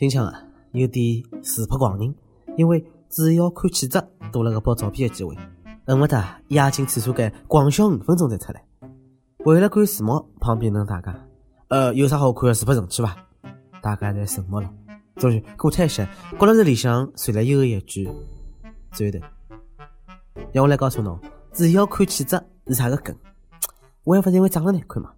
今朝啊，有点自拍狂人，因为只要看气质，多了个拍照片的机会，恨不得压进厕所间狂笑五分钟再出来。为了赶时髦，旁边问大家：“呃，有啥好看的自拍神器伐？”大家侪沉默了。终于过脱一些，角落里向传来又一句：“转头。”让我来告诉侬，只要看气质是啥个梗？我还不是因为长得难看嘛？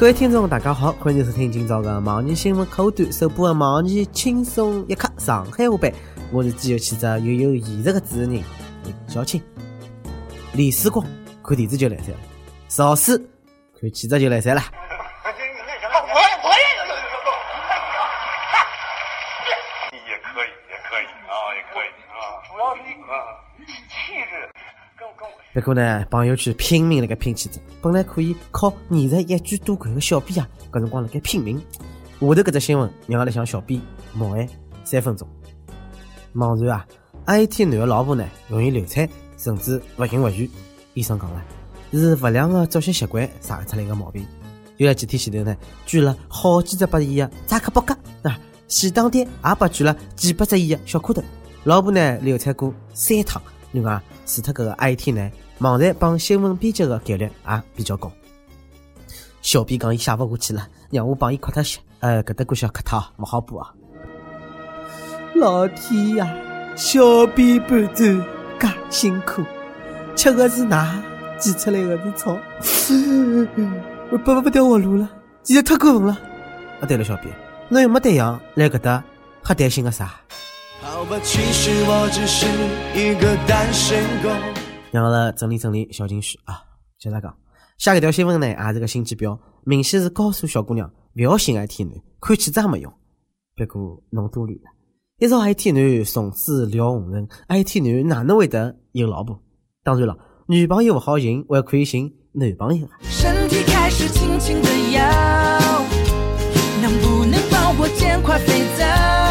各位听众，大家好，欢迎收听今朝的网易新闻客户端首播的网易轻松一刻上海话版。我是具有气质又有颜值的主持人小青。李思光看电视就来塞了，邵氏看气质就来塞了。也可以，也可以啊，也可以啊，主要是啊，气质不过呢，朋友圈拼命辣盖拼气质，本来可以靠二十一句多看个小编啊，搿辰光辣盖拼命。下头搿只新闻让阿拉向小编默哀三分钟。网传啊，IT 男的老婆呢容易流产，甚至勿孕勿育。医生讲了，是不良的作息习惯惹出来个毛病。就在几天前头呢，捐了好几只百亿的扎克伯格啊，前当爹也拨捐了几百只亿的小蝌蚪。老婆呢流产过三趟。另外，除脱搿个 IT 呢，网站帮新闻编辑的概率也比较高。小编讲伊写勿下去了，让我帮伊扩脱些。呃，搿搭故事要磕脱，勿好播啊！老天呀，小编搬砖介辛苦，吃的是奶，挤出来的是草，我拔勿掉活路了，简直太过分了！啊，对了，小编，侬又没对象，来搿搭还担心个啥？好吧，其实我只是一个单身狗。让阿拉整理整理小情绪啊！接着讲，下一条新闻呢，也是个新指标，明显是告诉小姑娘不要信 IT 男，看气质也没用。不过侬多虑了，一朝 IT 男从此了红尘，IT 男哪能会得有老婆？当然了，女朋友不好寻，还可以寻男朋友啊。身体开始轻轻的摇，能不能帮我捡块肥皂？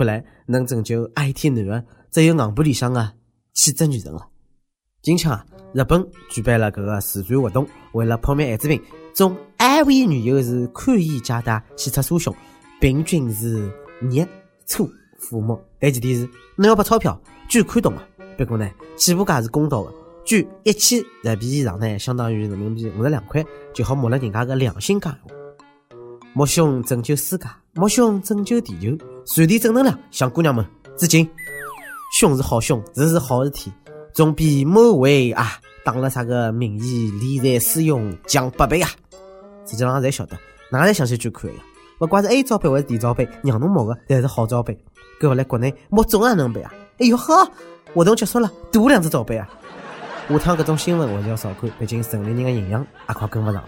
看来能拯救 IT 男的只有硬盘里向的气质女神了。今腔啊，日本举办了搿个慈善活动，为了破灭艾滋病，中安慰女友是宽衣加带，显出酥胸，平均是热粗抚摸。但前提是侬要拨钞票，捐看懂嘛。不过呢，起步价是公道的，捐一千日币以上呢，相当于人民币五十两块，就好摸了人家个良心价。摸胸拯救世界，摸胸拯救地球，传递正能量，向姑娘们致敬。凶是好凶，这是好事体。总比某位啊打了啥个名义理财使用强百倍啊！实际上侪晓得，哪侪相信捐款呀？勿管是 A 罩杯还是 D 罩杯，让侬摸个侪是好罩杯。搿勿来国内摸总也能办啊！哎哟呵，活动结束了，多两只罩杯啊！下趟搿种新闻还是要少看，毕竟城里人的营养也快跟勿上了。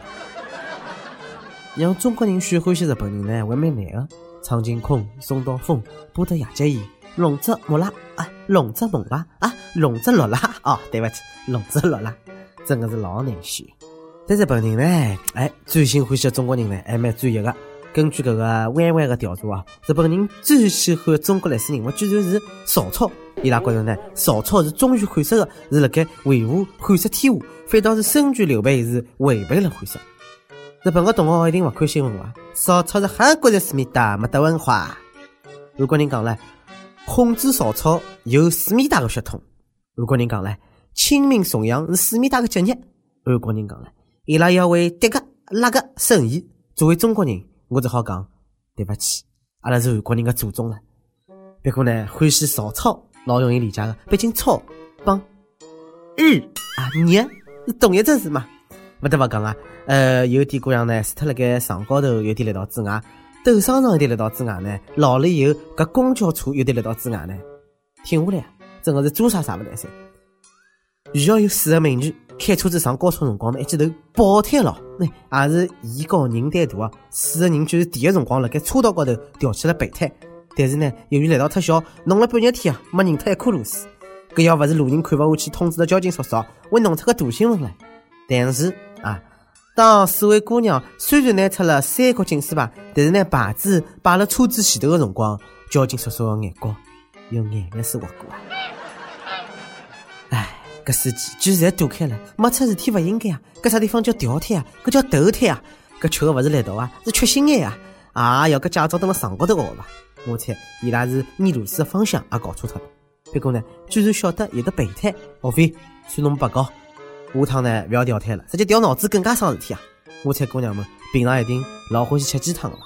让中国人选欢喜日本人呢，还蛮难个。苍井空、松岛枫、波德雅结衣。龙泽木拉啊，龙泽木拉啊，龙泽洛拉哦，对不起，龙泽洛拉，真的是老难选。但日本人呢，哎，最新欢喜的中国人呢，还蛮专一的。根据搿个弯弯的调查啊，日本人最喜欢中国历史人物居然是曹操。伊拉觉着呢，曹操是忠于汉室的，是辣盖维护汉室天下，反倒是孙权刘备是违背了汉室。日本的同学一定勿看新闻伐？曹操是韩国人思密达，没得文化。韩国人讲了。孔子、曹操有思密达的血统。韩国人讲了，清明、重阳是思密达的节日。韩国人讲了，伊拉要为迭个、那个申遗。作为中国人，我只好讲，对不起，阿拉是韩国人的祖宗了。不过呢，欢喜曹操老容易理解的，毕竟操帮日啊日是同一只字嘛。没得勿讲啊，呃，有点姑娘呢，除脱辣盖床高头有点力道之外。斗商场有点力道之外呢，老了以后，搿公交车有点力道之外呢，停下来，真个是做啥啥勿来塞。遇到有四个美女开车子上高速辰光呢，一记头爆胎了，那也是艺高人胆大啊。四个人就是第一辰光辣盖车道高头掉起了备胎，但是呢，由于力道太小，弄了半日天啊，没拧脱一颗螺丝。搿要勿是路人看勿下去，通知了交警叔叔，会弄出个大新闻来。但是。当四位姑娘虽然拿出了三角警示牌，但是呢牌子摆了车子前头的辰光，交警叔叔的眼光有眼泪水滑过啊！哎，搿司机居然躲开了，没出事体勿应该啊！搿啥地方叫掉胎啊？搿叫投胎啊！搿缺的勿是力道啊，是缺心眼啊！啊，要搿驾照登辣床高头学伐？我猜伊拉是捏螺丝的方向也搞错脱了。不过呢，居然晓得有的备胎，莫非算侬不高？下趟呢，勿要掉胎了，直接掉脑子更加伤事体啊！我猜姑娘们平常一定老欢喜吃鸡汤的嘛。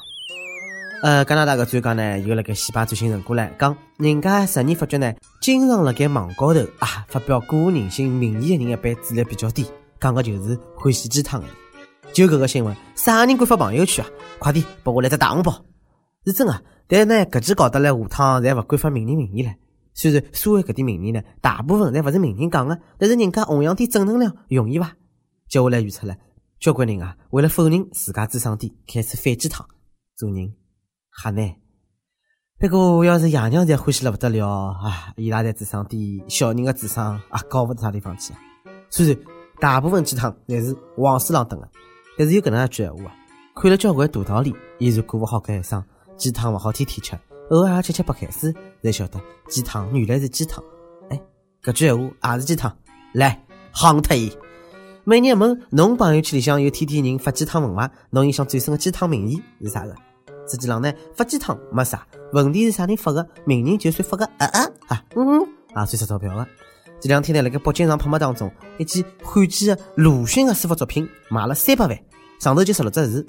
呃，加拿大个专家呢，又辣盖洗牌最新成果唻，讲人家实验发觉呢，经常辣盖网高头啊发表个人性名言的人一般智力比较低，讲个就是欢喜鸡汤的。就搿个新闻，啥人敢发朋友圈啊？快点拨我来只大红包！是真啊，但呢，搿记搞得来下趟侪勿敢发名人名言了。虽然所谓搿点名言呢，大部分侪勿是名人讲的，但是人家弘扬点正能量，容易伐？接下来预测了，交关人啊，为了否认自家智商低，开始反鸡汤，做人。吓难，不过要是爷娘侪欢喜了不得了啊！伊拉侪智商低，小人的智商啊高勿到啥地方去啊。虽然大部分鸡汤侪是黄鼠狼炖的，但是有搿能一句闲话啊，看了交关大道理，依然过勿好搿一生。鸡汤勿好天天吃，偶尔也吃吃白开水，才晓得鸡汤原来是鸡汤。哎，搿句闲话也是鸡汤，来夯脱伊！每日问侬朋友圈里向有天天人发鸡汤文伐？侬印象最深的鸡汤名言是啥个？实际上呢，发鸡汤没啥问题，是啥人发的？名人就算发个啊啊啊嗯也算值钞票的。这两天呢，辣盖北京上拍卖当中，一件罕见的鲁迅的书法作品卖了三百万，上头就十六只字：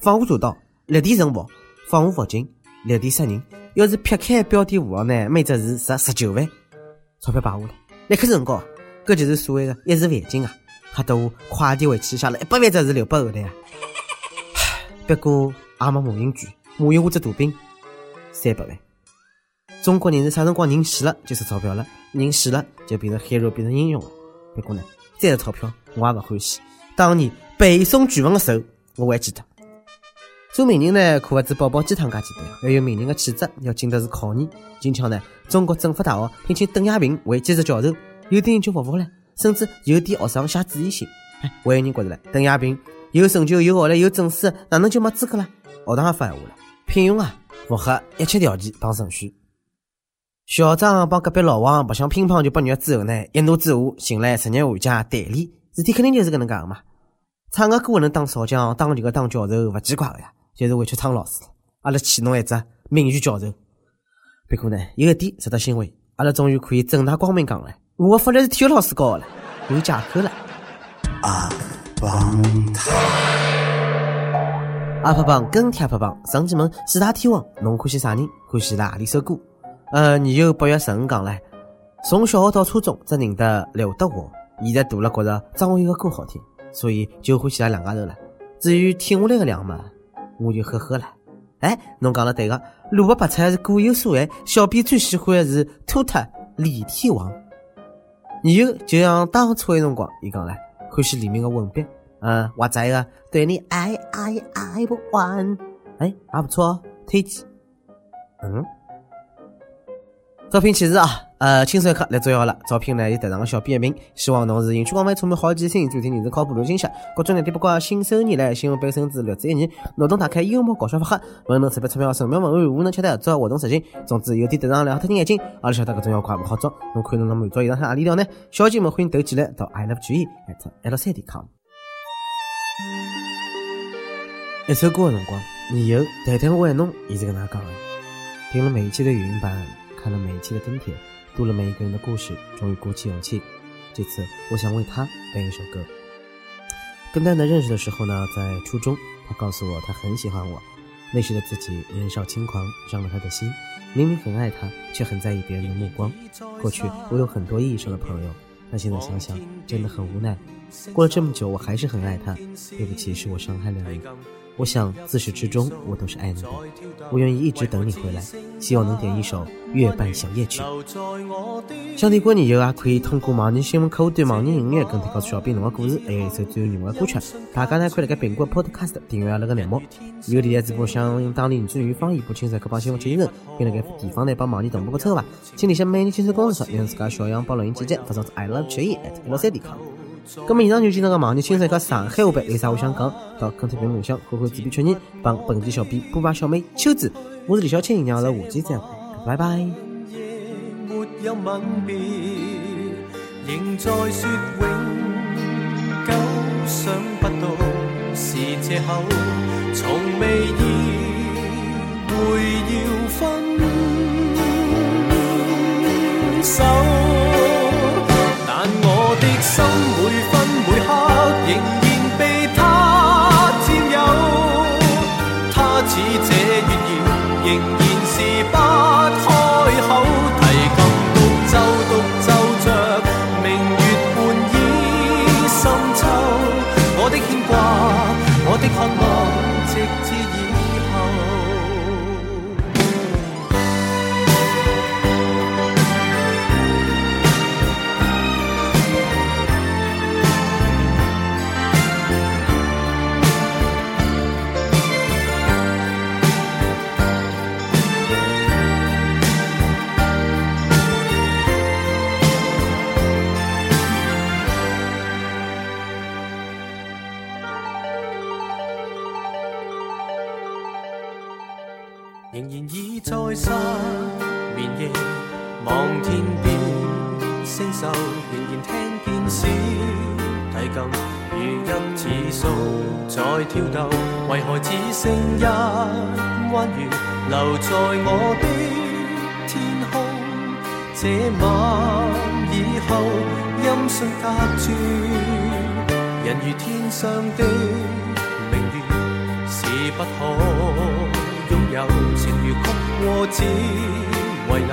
放我做到，立地成佛；放我佛经，立地杀人。要是撇开标点符号呢，每只字值十九万，钞票摆下来，立刻成功。搿就是所谓的一时万金啊！吓得我快点回去写了一百万只字留拨后台啊！不过。也没马云贵，马云我只大兵，三百万。中国人是啥辰光人死了就值钞票了，人死了就变成 hero 变成英雄了。不过呢，再值钞票我也不欢喜。当年背诵句文的时候，我还记得。做名人呢，可不止宝宝鸡汤介简单，要有名人的气质，要经得住考验。今朝呢，中国政法大学聘请邓亚萍为兼职教授，有点人就服服了，甚至有点学生写主意信。哎，还有人觉着了，邓亚萍有成就、有学历、有证书，哪能就没资格了？学堂也发闲话了，聘用啊，符合一切条件帮程序。校长帮隔壁老王白相乒乓球八月之后呢，一怒之下寻来职业玩家代理，事体肯定就是搿能介个嘛。唱个歌能当少将，当球个当教授，勿奇怪个呀，就是委屈苍老师了。阿拉欠侬一只名誉教授。不过呢，有一点值得欣慰，阿拉终于可以正大光明讲了，我的福利是体育老师教的了，有借口了。啊，帮他。阿帕榜跟贴阿帕榜，上期问四大天王，侬欢喜啥人？欢喜哪里首歌？呃，你有八月十五讲嘞。从小学到初中只认得刘德华，现在大了觉着张学友的歌好听，所以就欢喜他两家头了。至于听下来的两嘛，我就呵呵了。哎，侬讲了对个，萝卜白菜是各有所爱，小编最喜欢的是托特李天王。你有就像当初的辰光，伊讲了欢喜里面的吻别。嗯，或者个对你爱爱爱不完，哎，还不错哦，推荐。嗯，招聘启事啊，呃，轻松一刻来重要了。招聘呢有台上的小编一名，希望侬是兴趣广泛、充满好奇心、专听人士靠谱、有信息，各种热点八卦、信手拈来、新闻背身子、略知一二，脑洞大开、幽默搞笑发黑，文能识别钞票、神妙文案、武能吃得合作、活动实行。总之有点得上两特定眼睛，阿拉晓得搿种要快勿好找，侬看侬能满足以上何里条呢？小姐们欢迎投简历到 i love 注意 at l 三点 com。一首歌的辰光，你有谈谈我爱侬，也是跟他讲的。听了每一期的语音版，看了每一期的跟帖，读了每一个人的故事，终于鼓起勇气。这次，我想为他编一首歌。跟蛋蛋认识的时候呢，在初中，他告诉我他很喜欢我。那时的自己年少轻狂，伤了他的心。明明很爱他，却很在意别人的目光。过去我有很多意义上的朋友，但现在想想，真的很无奈。过了这么久，我还是很爱他。对不起，是我伤害了你。我想自始至终我都是爱你的，我愿意一直等你回来，希望能点一首《月半小夜曲》。想听歌你有啊，可以通过网易新闻客户端、网易音乐跟帖告诉小编侬的故事，还有一首最有名的歌曲。大家呢可以在苹果 Podcast 订阅阿拉个栏目。有电台直播想用当地原汁原味方言播轻松歌，帮新闻接人，并在个地方呢帮网易同步播出吧。请联系每日轻松工作室，让自家小样帮录音简介发送至 i love 曲艺 at l 三 d com。咁么以上就今朝个网人轻松一刻上海话版，有啥？话想讲，到跟帖评论区欢欢自编确认，帮本期小编布娃小妹秋子，我是李小青，让阿拉下期再会，拜拜。仍在说永久，想不到是借口，从未意会要分手。心每分每刻仍然望天边星宿，仍然听见小提琴如泣似诉在跳动。为何只剩一弯月留在我的天空？这晚以後，音訊隔绝，人如天上的明月，是不可。擁有情如曲过只遗留，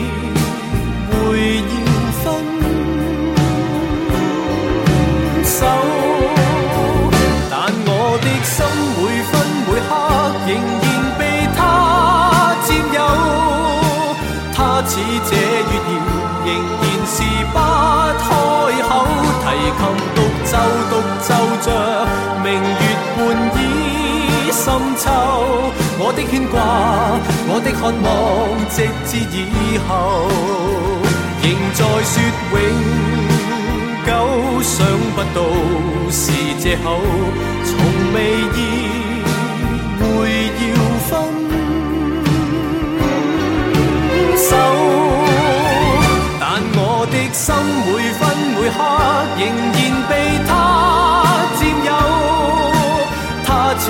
奏獨奏着明月半倚深秋。我的牽掛，我的渴望，直至以後，仍在说永。久想不到是借口，從未意會要分手。但我的心每分每刻仍然被